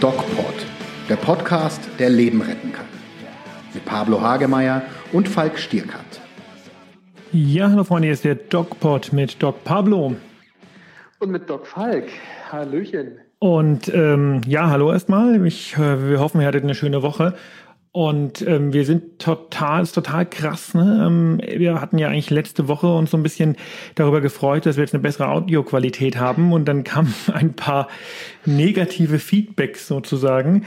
DocPod, der Podcast, der Leben retten kann. Mit Pablo Hagemeyer und Falk Stierkant. Ja, hallo Freunde, hier ist der DocPod mit Doc Pablo. Und mit Doc Falk. Hallöchen. Und ähm, ja, hallo erstmal. Ich, äh, wir hoffen, ihr hattet eine schöne Woche. Und ähm, wir sind total, ist total krass. Ne? Ähm, wir hatten ja eigentlich letzte Woche uns so ein bisschen darüber gefreut, dass wir jetzt eine bessere Audioqualität haben. Und dann kamen ein paar negative Feedbacks sozusagen.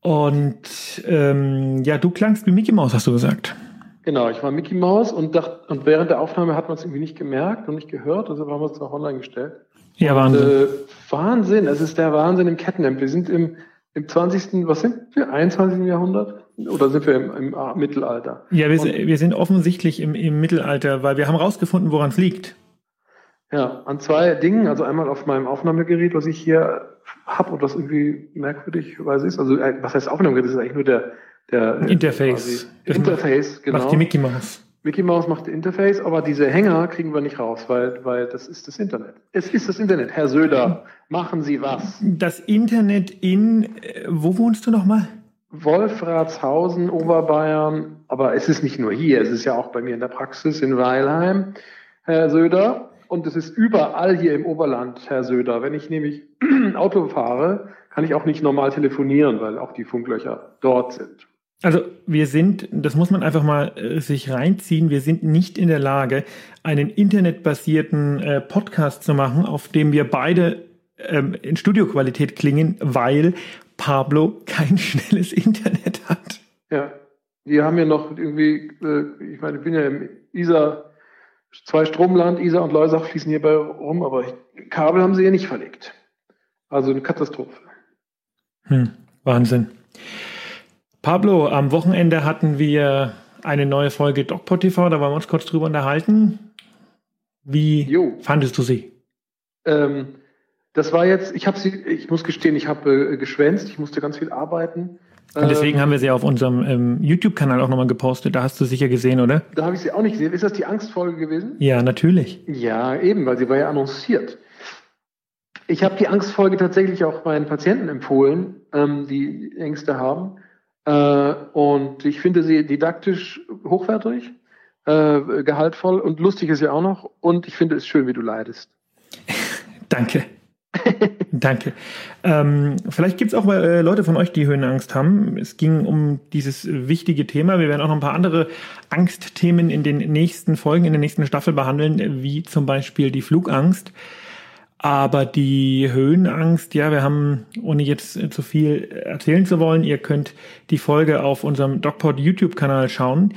Und ähm, ja, du klangst wie Mickey Mouse, hast du gesagt. Genau, ich war Mickey Mouse und, dachte, und während der Aufnahme hat man es irgendwie nicht gemerkt und nicht gehört, also haben wir es auch online gestellt. Ja, Wahnsinn. Und, äh, Wahnsinn, es ist der Wahnsinn im Kettenhemd. Wir sind im, im 20., was sind wir, 21. Jahrhundert? Oder sind wir im, im Mittelalter? Ja, wir, und, wir sind offensichtlich im, im Mittelalter, weil wir haben rausgefunden, woran es liegt. Ja, an zwei Dingen. Also einmal auf meinem Aufnahmegerät, was ich hier habe und was irgendwie merkwürdigweise ist. Also äh, was heißt Aufnahmegerät? Das ist eigentlich nur der, der äh, Interface. Interface, genau. Macht die Mickey Mouse. Mickey Mouse macht Interface, aber diese Hänger kriegen wir nicht raus, weil, weil das ist das Internet. Es ist das Internet. Herr Söder, machen Sie was. Das Internet in, äh, wo wohnst du nochmal? Wolfratshausen, Oberbayern, aber es ist nicht nur hier, es ist ja auch bei mir in der Praxis in Weilheim, Herr Söder. Und es ist überall hier im Oberland, Herr Söder. Wenn ich nämlich Auto fahre, kann ich auch nicht normal telefonieren, weil auch die Funklöcher dort sind. Also wir sind, das muss man einfach mal äh, sich reinziehen, wir sind nicht in der Lage, einen internetbasierten äh, Podcast zu machen, auf dem wir beide ähm, in Studioqualität klingen, weil Pablo kein schnelles Internet hat. Ja, die haben ja noch irgendwie, äh, ich meine, ich bin ja im Isar, zwei Stromland, Isar und Leusach fließen hierbei rum, aber Kabel haben sie hier nicht verlegt. Also eine Katastrophe. Hm, Wahnsinn. Pablo, am Wochenende hatten wir eine neue Folge DocPod TV, da wollen wir uns kurz drüber unterhalten. Wie jo. fandest du sie? Ähm, das war jetzt, ich habe sie, ich muss gestehen, ich habe äh, geschwänzt, ich musste ganz viel arbeiten. Und deswegen ähm, haben wir sie auf unserem ähm, YouTube-Kanal auch nochmal gepostet. Da hast du sicher gesehen, oder? Da habe ich sie auch nicht gesehen. Ist das die Angstfolge gewesen? Ja, natürlich. Ja, eben, weil sie war ja annonciert. Ich habe die Angstfolge tatsächlich auch meinen Patienten empfohlen, ähm, die Ängste haben. Äh, und ich finde sie didaktisch hochwertig, äh, gehaltvoll und lustig ist ja auch noch. Und ich finde es schön, wie du leidest. Danke. Danke. Ähm, vielleicht gibt es auch äh, Leute von euch, die Höhenangst haben. Es ging um dieses wichtige Thema. Wir werden auch noch ein paar andere Angstthemen in den nächsten Folgen, in der nächsten Staffel behandeln, wie zum Beispiel die Flugangst. Aber die Höhenangst, ja, wir haben, ohne jetzt zu viel erzählen zu wollen, ihr könnt die Folge auf unserem DocPod YouTube-Kanal schauen.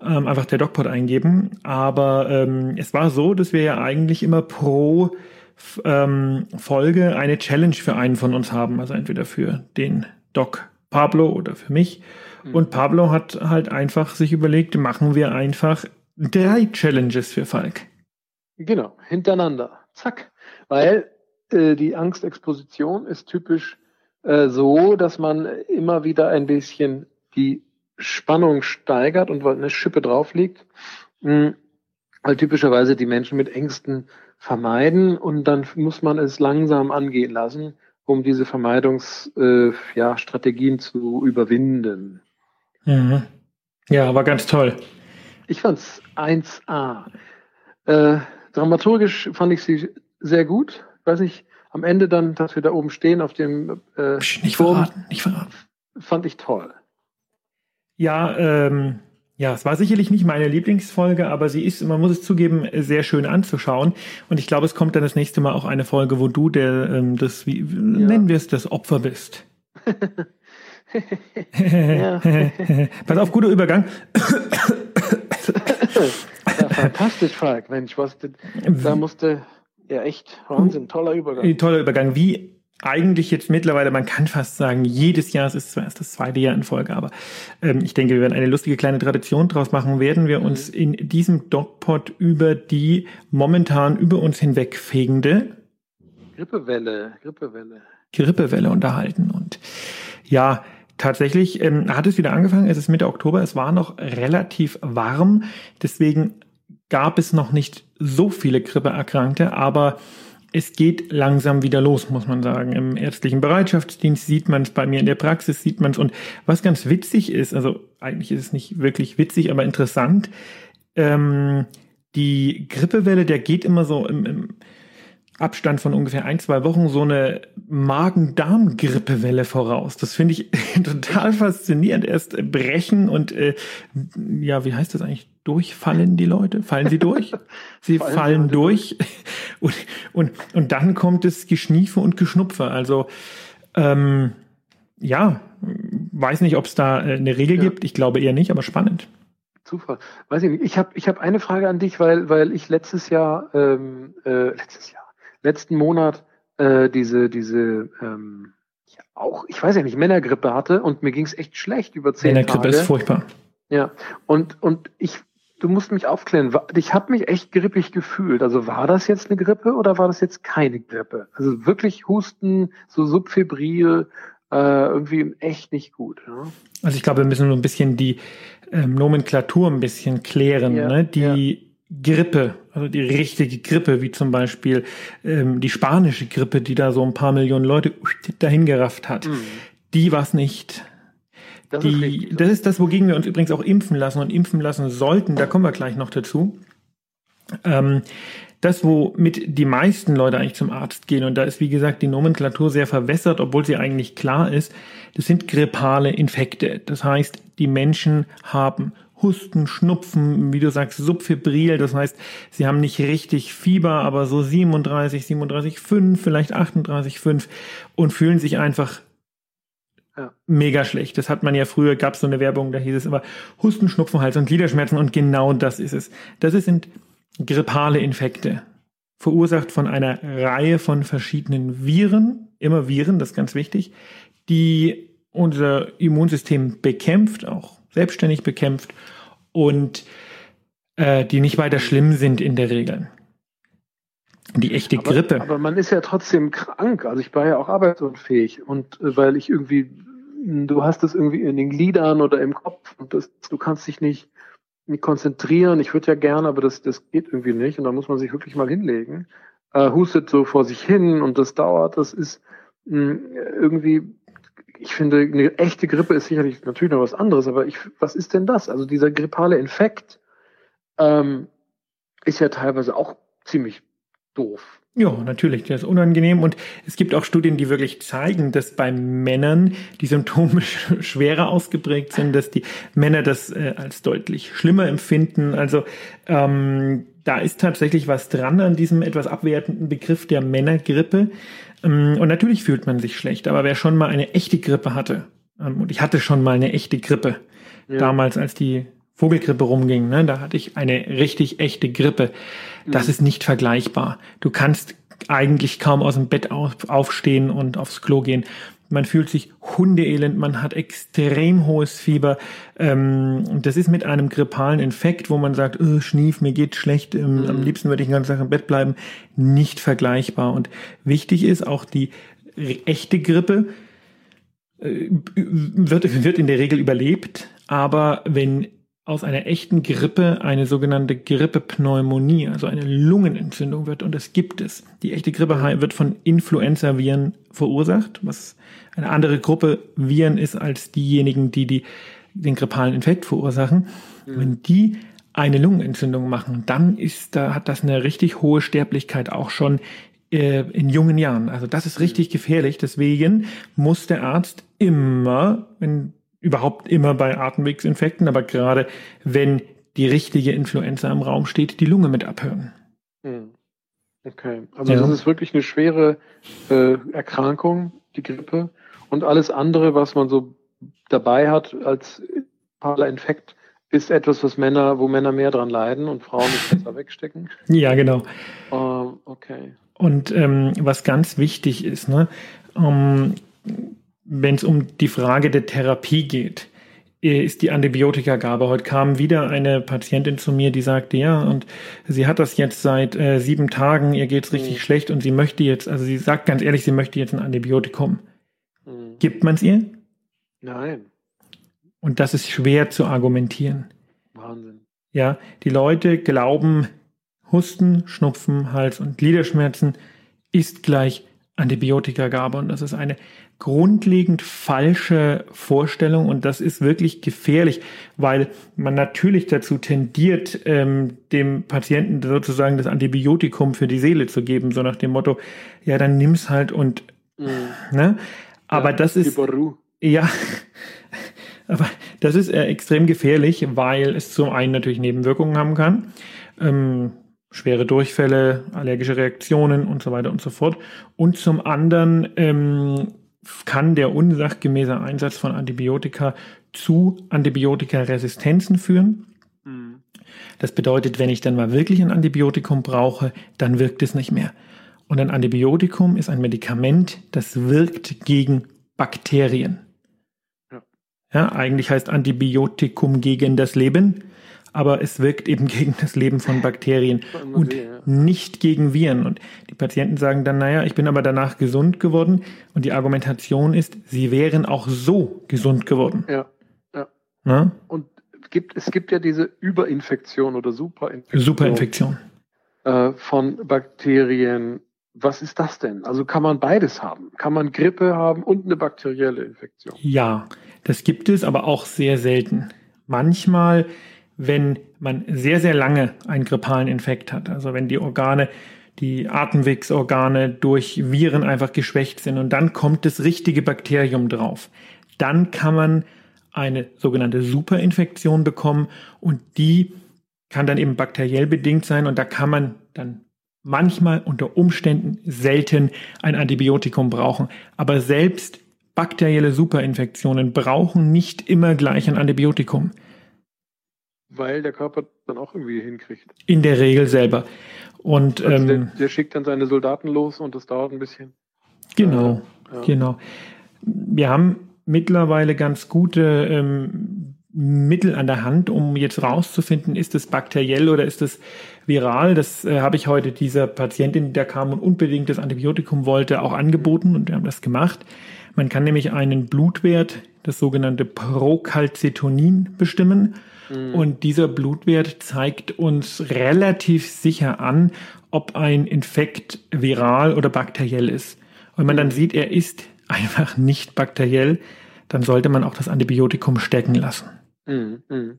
Ähm, einfach der DocPod eingeben. Aber ähm, es war so, dass wir ja eigentlich immer pro ähm, Folge eine Challenge für einen von uns haben. Also entweder für den Doc Pablo oder für mich. Mhm. Und Pablo hat halt einfach sich überlegt, machen wir einfach drei Challenges für Falk. Genau, hintereinander. Zack. Weil äh, die Angstexposition ist typisch äh, so, dass man immer wieder ein bisschen die Spannung steigert und eine Schippe drauflegt. Mhm. Weil typischerweise die Menschen mit Ängsten vermeiden und dann muss man es langsam angehen lassen, um diese Vermeidungsstrategien äh, ja, zu überwinden. Mhm. Ja, war ganz toll. Ich fand's 1A. Äh, dramaturgisch fand ich sie sehr gut. Ich weiß nicht, am Ende dann, dass wir da oben stehen auf dem äh, nicht verraten, nicht verraten. Fand ich toll. Ja, ähm, ja, es war sicherlich nicht meine Lieblingsfolge, aber sie ist, man muss es zugeben, sehr schön anzuschauen. Und ich glaube, es kommt dann das nächste Mal auch eine Folge, wo du der, ähm, das, wie ja. nennen wir es, das Opfer bist. Pass auf, guter Übergang. ja, fantastisch, Falk. Mensch, was, da musste, ja echt, Wahnsinn, toller Übergang. Toller Übergang. Wie eigentlich jetzt mittlerweile, man kann fast sagen, jedes Jahr, es ist zwar erst das zweite Jahr in Folge, aber ähm, ich denke, wir werden eine lustige kleine Tradition draus machen, werden wir uns mhm. in diesem Dogpod über die momentan über uns hinwegfegende Grippewelle, Grippewelle. Grippewelle unterhalten. Und ja, tatsächlich ähm, hat es wieder angefangen, es ist Mitte Oktober, es war noch relativ warm, deswegen gab es noch nicht so viele Grippeerkrankte, aber es geht langsam wieder los, muss man sagen. Im ärztlichen Bereitschaftsdienst sieht man es, bei mir in der Praxis sieht man es. Und was ganz witzig ist, also eigentlich ist es nicht wirklich witzig, aber interessant, ähm, die Grippewelle, der geht immer so im, im Abstand von ungefähr ein, zwei Wochen so eine Magen-Darm-Grippewelle voraus. Das finde ich total faszinierend. Erst brechen und äh, ja, wie heißt das eigentlich? Durchfallen die Leute? Fallen sie durch? Sie fallen, fallen durch. Und, und, und dann kommt es Geschniefe und Geschnupfe. Also ähm, ja, weiß nicht, ob es da äh, eine Regel ja. gibt. Ich glaube eher nicht, aber spannend. Zufall. Weiß ich nicht. Ich habe ich hab eine Frage an dich, weil, weil ich letztes Jahr, ähm, äh, letztes Jahr, letzten Monat äh, diese, diese ähm, ja, auch, ich weiß ja nicht, Männergrippe hatte und mir ging es echt schlecht über zehn Männergrippe Tage. ist furchtbar. Ja, und, und ich, du musst mich aufklären, ich habe mich echt grippig gefühlt. Also war das jetzt eine Grippe oder war das jetzt keine Grippe? Also wirklich Husten, so subfebril, äh, irgendwie echt nicht gut. Ja? Also ich glaube, wir müssen so ein bisschen die ähm, Nomenklatur ein bisschen klären. Ja, ne? Die ja Grippe, also die richtige Grippe, wie zum Beispiel ähm, die spanische Grippe, die da so ein paar Millionen Leute dahin gerafft hat, mhm. die war es nicht. Das, die, ist richtig, das ist das, wogegen wir uns übrigens auch impfen lassen und impfen lassen sollten. Da kommen wir gleich noch dazu. Ähm, das, womit die meisten Leute eigentlich zum Arzt gehen, und da ist wie gesagt die Nomenklatur sehr verwässert, obwohl sie eigentlich klar ist, das sind grippale Infekte. Das heißt, die Menschen haben Husten, Schnupfen, wie du sagst, subfebril. Das heißt, sie haben nicht richtig Fieber, aber so 37, 37,5, vielleicht 38,5 und fühlen sich einfach ja. mega schlecht. Das hat man ja früher, gab es so eine Werbung, da hieß es immer Husten, Schnupfen, Hals und Gliederschmerzen und genau das ist es. Das sind grippale Infekte, verursacht von einer Reihe von verschiedenen Viren, immer Viren, das ist ganz wichtig, die unser Immunsystem bekämpft, auch selbstständig bekämpft und äh, die nicht weiter schlimm sind in der Regel. Die echte aber, Grippe. Aber man ist ja trotzdem krank. Also ich war ja auch arbeitsunfähig und äh, weil ich irgendwie, du hast es irgendwie in den Gliedern oder im Kopf und das, du kannst dich nicht, nicht konzentrieren. Ich würde ja gerne, aber das, das geht irgendwie nicht und da muss man sich wirklich mal hinlegen. Äh, hustet so vor sich hin und das dauert. Das ist mh, hm, irgendwie ich finde, eine echte Grippe ist sicherlich natürlich noch was anderes, aber ich, was ist denn das? Also dieser grippale Infekt ähm, ist ja teilweise auch ziemlich doof. Ja, natürlich, der ist unangenehm und es gibt auch Studien, die wirklich zeigen, dass bei Männern die Symptome schwerer ausgeprägt sind, dass die Männer das äh, als deutlich schlimmer empfinden. Also ähm, da ist tatsächlich was dran an diesem etwas abwertenden Begriff der Männergrippe. Ähm, und natürlich fühlt man sich schlecht, aber wer schon mal eine echte Grippe hatte, ähm, und ich hatte schon mal eine echte Grippe, ja. damals als die Vogelgrippe rumging, ne, da hatte ich eine richtig echte Grippe. Das mhm. ist nicht vergleichbar. Du kannst eigentlich kaum aus dem Bett auf, aufstehen und aufs Klo gehen. Man fühlt sich hundeelend, man hat extrem hohes Fieber. Ähm, das ist mit einem grippalen Infekt, wo man sagt, oh, Schnief, mir geht schlecht, ähm, mhm. am liebsten würde ich den ganzen Tag im Bett bleiben, nicht vergleichbar. Und wichtig ist auch die echte Grippe äh, wird, wird in der Regel überlebt, aber wenn aus einer echten Grippe eine sogenannte Grippepneumonie, also eine Lungenentzündung wird. Und das gibt es. Die echte Grippe wird von Influenza-Viren verursacht, was eine andere Gruppe Viren ist als diejenigen, die, die den grippalen Infekt verursachen. Mhm. Wenn die eine Lungenentzündung machen, dann ist da, hat das eine richtig hohe Sterblichkeit auch schon äh, in jungen Jahren. Also das ist richtig gefährlich. Deswegen muss der Arzt immer, wenn überhaupt immer bei Atemwegsinfekten, aber gerade wenn die richtige Influenza im Raum steht, die Lunge mit abhören. Hm. Okay, also ja. das ist wirklich eine schwere äh, Erkrankung, die Grippe. Und alles andere, was man so dabei hat als Infekt, ist etwas, was Männer, wo Männer mehr dran leiden und Frauen es besser wegstecken. Ja, genau. Uh, okay. Und ähm, was ganz wichtig ist, ne, um, wenn es um die Frage der Therapie geht, äh, ist die Antibiotikagabe. Heute kam wieder eine Patientin zu mir, die sagte, ja, und sie hat das jetzt seit äh, sieben Tagen, ihr geht's richtig mhm. schlecht und sie möchte jetzt, also sie sagt ganz ehrlich, sie möchte jetzt ein Antibiotikum. Mhm. Gibt man es ihr? Nein. Und das ist schwer zu argumentieren. Wahnsinn. Ja, die Leute glauben, Husten, Schnupfen, Hals- und Gliederschmerzen ist gleich Antibiotikagabe. Und das ist eine grundlegend falsche Vorstellung und das ist wirklich gefährlich, weil man natürlich dazu tendiert, ähm, dem Patienten sozusagen das Antibiotikum für die Seele zu geben, so nach dem Motto, ja, dann nimm's halt und mhm. ne? Aber ja, das ist ja, aber das ist äh, extrem gefährlich, weil es zum einen natürlich Nebenwirkungen haben kann. Ähm, schwere Durchfälle, allergische Reaktionen und so weiter und so fort. Und zum anderen ähm, kann der unsachgemäße Einsatz von Antibiotika zu Antibiotikaresistenzen führen. Mhm. Das bedeutet, wenn ich dann mal wirklich ein Antibiotikum brauche, dann wirkt es nicht mehr. Und ein Antibiotikum ist ein Medikament, das wirkt gegen Bakterien. Ja, ja eigentlich heißt Antibiotikum gegen das Leben aber es wirkt eben gegen das Leben von Bakterien und nicht gegen Viren. Und die Patienten sagen dann, naja, ich bin aber danach gesund geworden. Und die Argumentation ist, sie wären auch so gesund geworden. Ja, ja. Na? Und gibt, es gibt ja diese Überinfektion oder Superinfektion. Superinfektion. Äh, von Bakterien. Was ist das denn? Also kann man beides haben? Kann man Grippe haben und eine bakterielle Infektion? Ja, das gibt es, aber auch sehr selten. Manchmal wenn man sehr, sehr lange einen grippalen Infekt hat. Also wenn die Organe, die Atemwegsorgane durch Viren einfach geschwächt sind und dann kommt das richtige Bakterium drauf. Dann kann man eine sogenannte Superinfektion bekommen und die kann dann eben bakteriell bedingt sein und da kann man dann manchmal unter Umständen selten ein Antibiotikum brauchen. Aber selbst bakterielle Superinfektionen brauchen nicht immer gleich ein Antibiotikum weil der Körper dann auch irgendwie hinkriegt. In der Regel selber. Und also ähm, der, der, schickt dann seine Soldaten los und das dauert ein bisschen. Genau, äh, ja. genau. Wir haben mittlerweile ganz gute ähm, Mittel an der Hand, um jetzt rauszufinden, ist es bakteriell oder ist es viral. Das äh, habe ich heute dieser Patientin, der kam und unbedingt das Antibiotikum wollte, auch angeboten und wir haben das gemacht. Man kann nämlich einen Blutwert, das sogenannte Procalcitonin, bestimmen. Mhm. Und dieser Blutwert zeigt uns relativ sicher an, ob ein Infekt viral oder bakteriell ist. Und wenn man dann mhm. sieht, er ist einfach nicht bakteriell, dann sollte man auch das Antibiotikum stecken lassen. Mhm. mhm.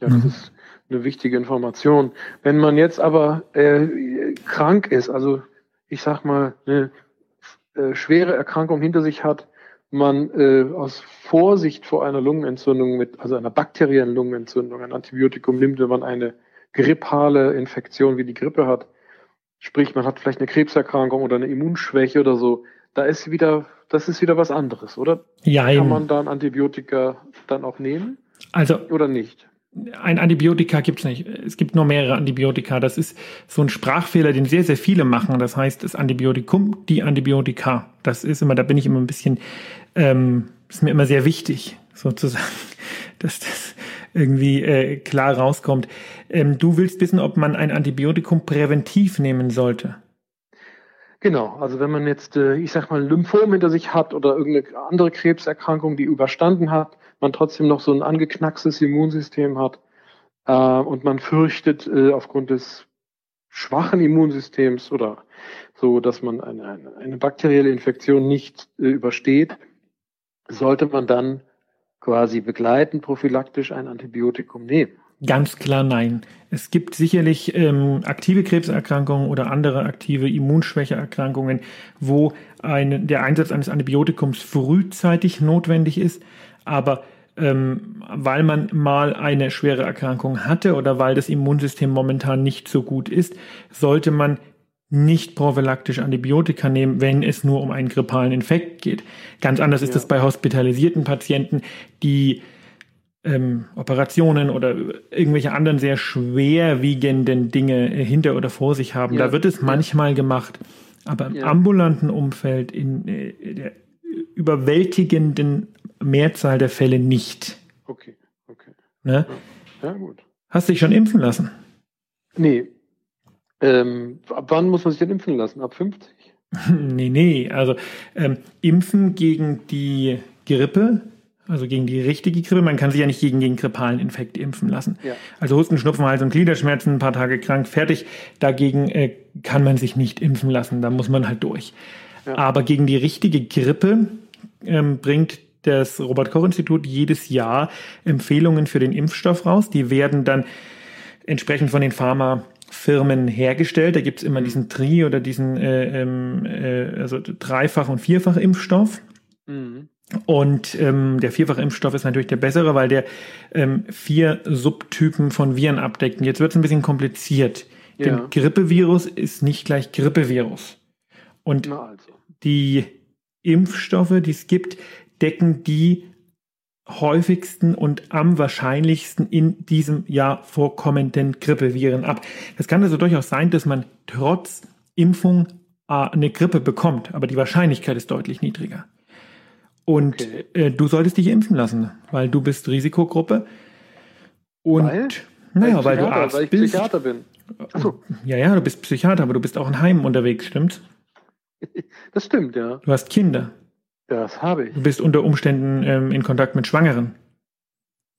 Ja, das mhm. ist eine wichtige Information. Wenn man jetzt aber äh, krank ist, also ich sag mal, eine äh, schwere Erkrankung hinter sich hat, man äh, aus Vorsicht vor einer Lungenentzündung mit, also einer bakteriellen Lungenentzündung, ein Antibiotikum nimmt, wenn man eine grippale Infektion wie die Grippe hat, sprich man hat vielleicht eine Krebserkrankung oder eine Immunschwäche oder so, da ist wieder, das ist wieder was anderes, oder? Ja. Kann man da ein Antibiotika dann auch nehmen? Also oder nicht? Ein Antibiotika gibt es nicht. Es gibt nur mehrere Antibiotika. Das ist so ein Sprachfehler, den sehr, sehr viele machen. Das heißt, das Antibiotikum, die Antibiotika. Das ist immer, da bin ich immer ein bisschen, ähm, ist mir immer sehr wichtig, sozusagen, dass das irgendwie äh, klar rauskommt. Ähm, du willst wissen, ob man ein Antibiotikum präventiv nehmen sollte. Genau, also wenn man jetzt, äh, ich sag mal, Lymphom hinter sich hat oder irgendeine andere Krebserkrankung, die überstanden hat, man trotzdem noch so ein angeknackstes Immunsystem hat äh, und man fürchtet äh, aufgrund des schwachen Immunsystems oder so, dass man eine, eine, eine bakterielle Infektion nicht äh, übersteht, sollte man dann quasi begleitend prophylaktisch ein Antibiotikum nehmen. Ganz klar nein. Es gibt sicherlich ähm, aktive Krebserkrankungen oder andere aktive Immunschwächeerkrankungen, wo ein, der Einsatz eines Antibiotikums frühzeitig notwendig ist aber ähm, weil man mal eine schwere Erkrankung hatte oder weil das Immunsystem momentan nicht so gut ist, sollte man nicht prophylaktisch Antibiotika nehmen, wenn es nur um einen grippalen Infekt geht. Ganz anders ja. ist es bei hospitalisierten Patienten, die ähm, Operationen oder irgendwelche anderen sehr schwerwiegenden Dinge hinter oder vor sich haben. Ja. Da wird es manchmal gemacht. Aber im ja. ambulanten Umfeld, in äh, der überwältigenden Mehrzahl der Fälle nicht. Okay, okay. Ne? Ja, gut. Hast du dich schon impfen lassen? Nee. Ähm, ab wann muss man sich denn impfen lassen? Ab 50? nee, nee. Also ähm, impfen gegen die Grippe Also gegen die richtige Grippe. Man kann sich ja nicht gegen den grippalen Infekt impfen lassen. Ja. Also Husten, Schnupfen, Hals und Gliederschmerzen, ein paar Tage krank, fertig. Dagegen äh, kann man sich nicht impfen lassen. Da muss man halt durch. Ja. Aber gegen die richtige Grippe ähm, bringt das Robert-Koch-Institut jedes Jahr Empfehlungen für den Impfstoff raus. Die werden dann entsprechend von den Pharmafirmen hergestellt. Da gibt's immer diesen Tri- oder diesen äh, ähm, äh, also Dreifach- und Vierfach-Impfstoff. Mhm. Und ähm, der Vierfachimpfstoff ist natürlich der bessere, weil der ähm, vier Subtypen von Viren abdeckt. Und jetzt wird es ein bisschen kompliziert. Ja. Denn Grippevirus ist nicht gleich Grippevirus. Und also. die Impfstoffe, die es gibt, decken die häufigsten und am wahrscheinlichsten in diesem Jahr vorkommenden Grippeviren ab. Es kann also durchaus sein, dass man trotz Impfung äh, eine Grippe bekommt, aber die Wahrscheinlichkeit ist deutlich niedriger. Und Okay. äh, du solltest dich impfen lassen, weil du bist Risikogruppe. Und Weil? naja, weil, du Psychiater, Arzt weil ich bist. Psychiater bin. Achso, Ja, ja, du bist Psychiater, aber du bist auch in Heimen unterwegs, stimmt's? das stimmt, ja. Du hast Kinder. Das habe ich. Du bist unter Umständen ähm, in Kontakt mit Schwangeren.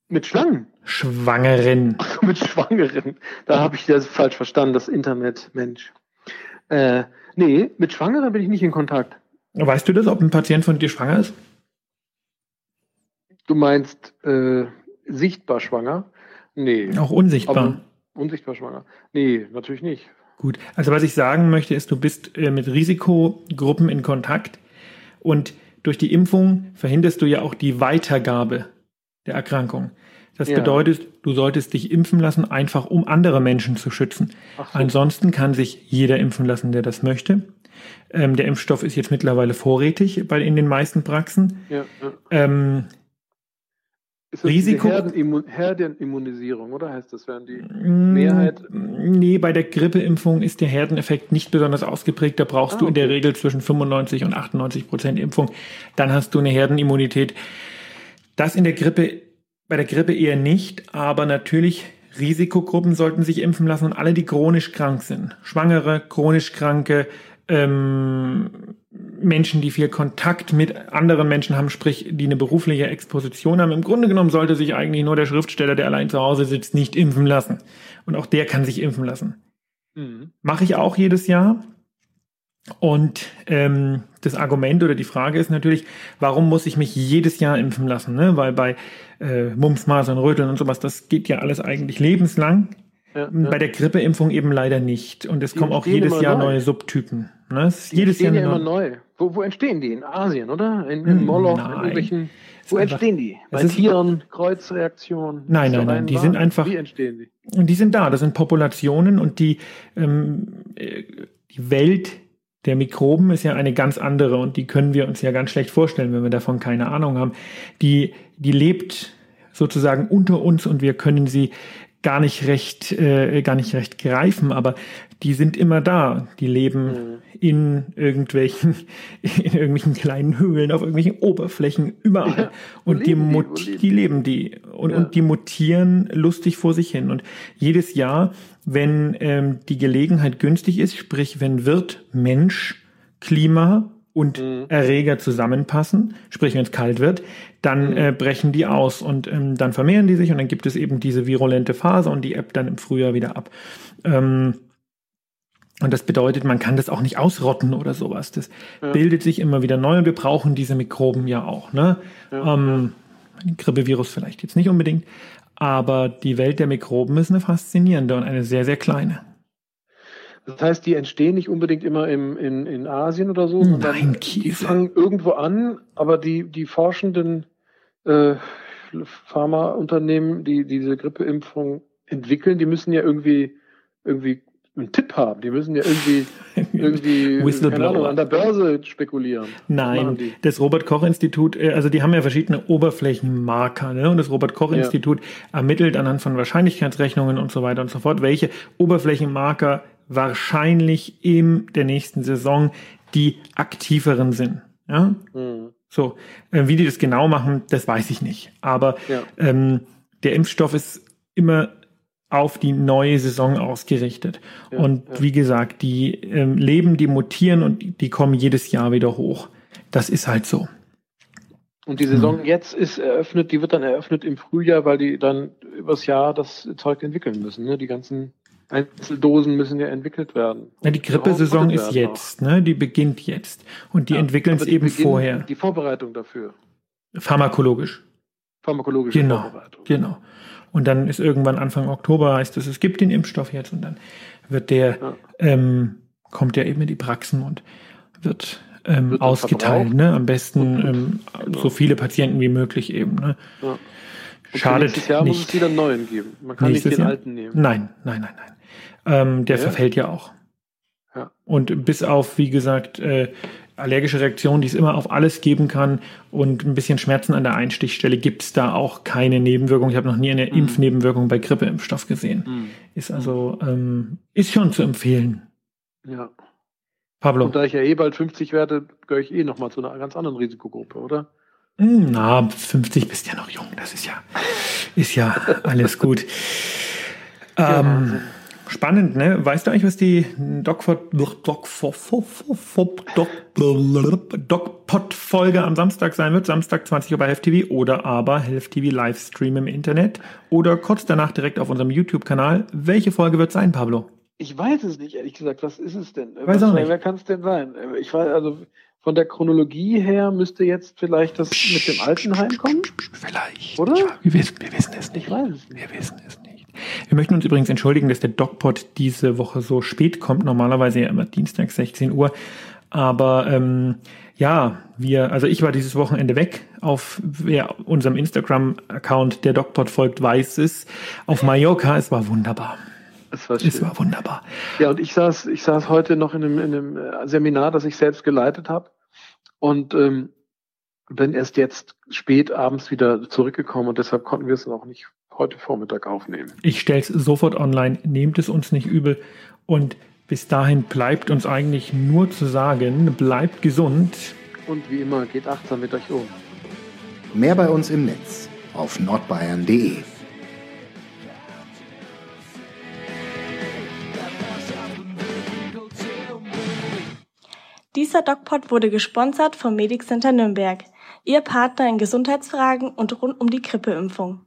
Mit Schlangen. Schwangeren. mit Schwangeren. Da habe ich das falsch verstanden, das Internet, Mensch. Äh, nee, mit Schwangeren bin ich nicht in Kontakt. Weißt du das, ob ein Patient von dir schwanger ist? Du meinst äh, sichtbar schwanger? Nee. Auch unsichtbar. Aber unsichtbar schwanger? Nee, natürlich nicht. Gut. Also was ich sagen möchte, ist, du bist äh, mit Risikogruppen in Kontakt und durch die Impfung verhinderst du ja auch die Weitergabe der Erkrankung. Das Ja. bedeutet, du solltest dich impfen lassen, einfach um andere Menschen zu schützen. So. Ansonsten kann sich jeder impfen lassen, der das möchte. Ähm, der Impfstoff ist jetzt mittlerweile vorrätig bei, in den meisten Praxen. Ja. Ähm, Ist das Risiko- Herdenimmunisierung, oder heißt das, wären die? Mehrheit? Mehrheit? Nee, bei der Grippeimpfung ist der Herdeneffekt nicht besonders ausgeprägt. Da brauchst Ah, du in der okay. Regel zwischen 95 und 98 Prozent Impfung. Dann hast du eine Herdenimmunität. Das in der Grippe, bei der Grippe eher nicht, aber natürlich Risikogruppen sollten sich impfen lassen und alle, die chronisch krank sind. Schwangere, chronisch Kranke, ähm, Menschen, die viel Kontakt mit anderen Menschen haben, sprich, die eine berufliche Exposition haben. Im Grunde genommen sollte sich eigentlich nur der Schriftsteller, der allein zu Hause sitzt, nicht impfen lassen. Und auch der kann sich impfen lassen. Mhm. Mache ich auch jedes Jahr. Und ähm, das Argument oder die Frage ist natürlich, warum muss ich mich jedes Jahr impfen lassen? Ne? Weil bei äh, Mumps, Masern, Röteln und sowas, das geht ja alles eigentlich lebenslang. Ja, Bei der Grippeimpfung eben leider nicht. Und es Die kommen auch jedes Jahr neu. neue Subtypen. Ne? Es ist Die jedes Jahr ja immer neu. Wo, wo entstehen die? In Asien, oder? In, Hm, in Moloch, in nein. irgendwelchen. Ist Wo einfach- entstehen die? Bei Tieren, Kreuzreaktionen? Nein, nein, nein, ein die sind einfach- Wie entstehen die? Und die sind da, das sind Populationen und die, ähm, äh, die Welt der Mikroben ist ja eine ganz andere und die können wir uns ja ganz schlecht vorstellen, wenn wir davon keine Ahnung haben. Die, die lebt sozusagen unter uns und wir können sie gar nicht recht, äh, gar nicht recht greifen, aber die sind immer da. Die leben Mhm. in irgendwelchen, in irgendwelchen kleinen Höhlen, auf irgendwelchen Oberflächen, überall. Ja, und die, leben die? Die leben die. Und, Ja. und die mutieren lustig vor sich hin. Und jedes Jahr, wenn ähm, die Gelegenheit günstig ist, sprich wenn Wirt, Mensch, Klima und Mhm. Erreger zusammenpassen, sprich wenn es kalt wird, dann Mhm. äh, brechen die aus und ähm, dann vermehren die sich und dann gibt es eben diese virulente Phase und die ebbt dann im Frühjahr wieder ab. Ähm, und das bedeutet, man kann das auch nicht ausrotten oder sowas. Das Ja. bildet sich immer wieder neu und wir brauchen diese Mikroben ja auch. Ne? Ja, ähm, Grippevirus vielleicht jetzt nicht unbedingt, aber die Welt der Mikroben ist eine faszinierende und eine sehr, sehr kleine. Das heißt, die entstehen nicht unbedingt immer im, in, in Asien oder so, Nein, sondern die fangen irgendwo an, aber die, die forschenden äh, Pharmaunternehmen, die diese Grippeimpfung entwickeln, die müssen ja irgendwie, irgendwie einen Tipp haben. Die müssen ja irgendwie, irgendwie keine. Ahnung, an der Börse spekulieren. Nein, machen die? das Robert-Koch-Institut, äh, also die haben ja verschiedene Oberflächenmarker, ne? Und das Robert-Koch-Institut ermittelt anhand von Wahrscheinlichkeitsrechnungen und so weiter und so fort, welche Oberflächenmarker wahrscheinlich in der nächsten Saison die aktiveren sind. Ja? Hm. So, äh, wie die das genau machen, das weiß ich nicht. Aber Ja. ähm, der Impfstoff ist immer auf die neue Saison ausgerichtet. Ja, und ja. wie gesagt, die ähm, leben, die mutieren und die, kommen jedes Jahr wieder hoch. Das ist halt so. Und die Saison hm. jetzt ist eröffnet, die wird dann eröffnet im Frühjahr, weil die dann übers Jahr das Zeug entwickeln müssen. Ne? Die ganzen Einzeldosen müssen ja entwickelt werden. Ja, die Grippesaison ist jetzt, ne? Die beginnt jetzt. Und die ja, entwickeln es eben vorher. Die Vorbereitung dafür. Pharmakologisch. Pharmakologische genau, Vorbereitung. Genau. Und dann ist irgendwann Anfang Oktober heißt es, es gibt den Impfstoff jetzt und dann wird der, ja. ähm, kommt der eben in die Praxen und wird ähm, ausgeteilt, ne? Am besten ähm, genau. so viele Patienten wie möglich eben. Ne? Ja. Schadet nächstes Jahr nicht. muss es wieder einen neuen geben. Man kann nächstes nicht den Jahr? alten nehmen. Nein, nein, nein, nein. Ähm, der ja. verfällt ja auch. Ja. Und bis auf, wie gesagt, äh, allergische Reaktionen, die es immer auf alles geben kann und ein bisschen Schmerzen an der Einstichstelle, gibt es da auch keine Nebenwirkung. Ich habe noch nie eine mhm. Impfnebenwirkung bei Grippeimpfstoff gesehen. Mhm. Ist also, ähm, ist schon zu empfehlen. Ja. Pablo. Und da ich ja eh bald 50 werde, gehöre ich eh nochmal zu einer ganz anderen Risikogruppe, oder? Hm, na, 50 bist ja noch jung, das ist ja, ist ja alles gut. ähm, spannend, ne? Weißt du eigentlich, was die DocPod-Folge am Samstag sein wird? Samstag 20 Uhr bei HFTV oder aber HFTV Livestream im Internet oder kurz danach direkt auf unserem YouTube-Kanal. Welche Folge wird sein, Pablo? Ich weiß es nicht, ehrlich gesagt. Was ist es denn? Weiß auch nicht. Wer kann es denn sein? Ich weiß, also von der Chronologie her müsste jetzt vielleicht das mit dem Altenheim kommen? Vielleicht. Oder? Ja, wir, wissen, wir wissen es nicht. Ich weiß es nicht. Wir wissen es nicht. Wir möchten uns übrigens entschuldigen, dass der DocPod diese Woche so spät kommt. Normalerweise ja immer Dienstag 16 Uhr. Aber ähm, ja, wir, also ich war dieses Wochenende weg. Auf wer unserem Instagram-Account der DocPod folgt, weiß es. Auf Mallorca, es war wunderbar. Es war, schön. es war wunderbar. Ja, und ich saß, ich saß heute noch in einem, in einem äh, Seminar, das ich selbst geleitet habe. Und ähm, bin erst jetzt spät abends wieder zurückgekommen und deshalb konnten wir es auch nicht heute Vormittag aufnehmen. Ich stelle es sofort online, nehmt es uns nicht übel und bis dahin bleibt uns eigentlich nur zu sagen, bleibt gesund. Und wie immer, geht achtsam mit euch um. Mehr bei uns im Netz auf nordbayern.de. Dieser DocPod wurde gesponsert vom Medic Center Nürnberg, Ihr Partner in Gesundheitsfragen und rund um die Grippeimpfung.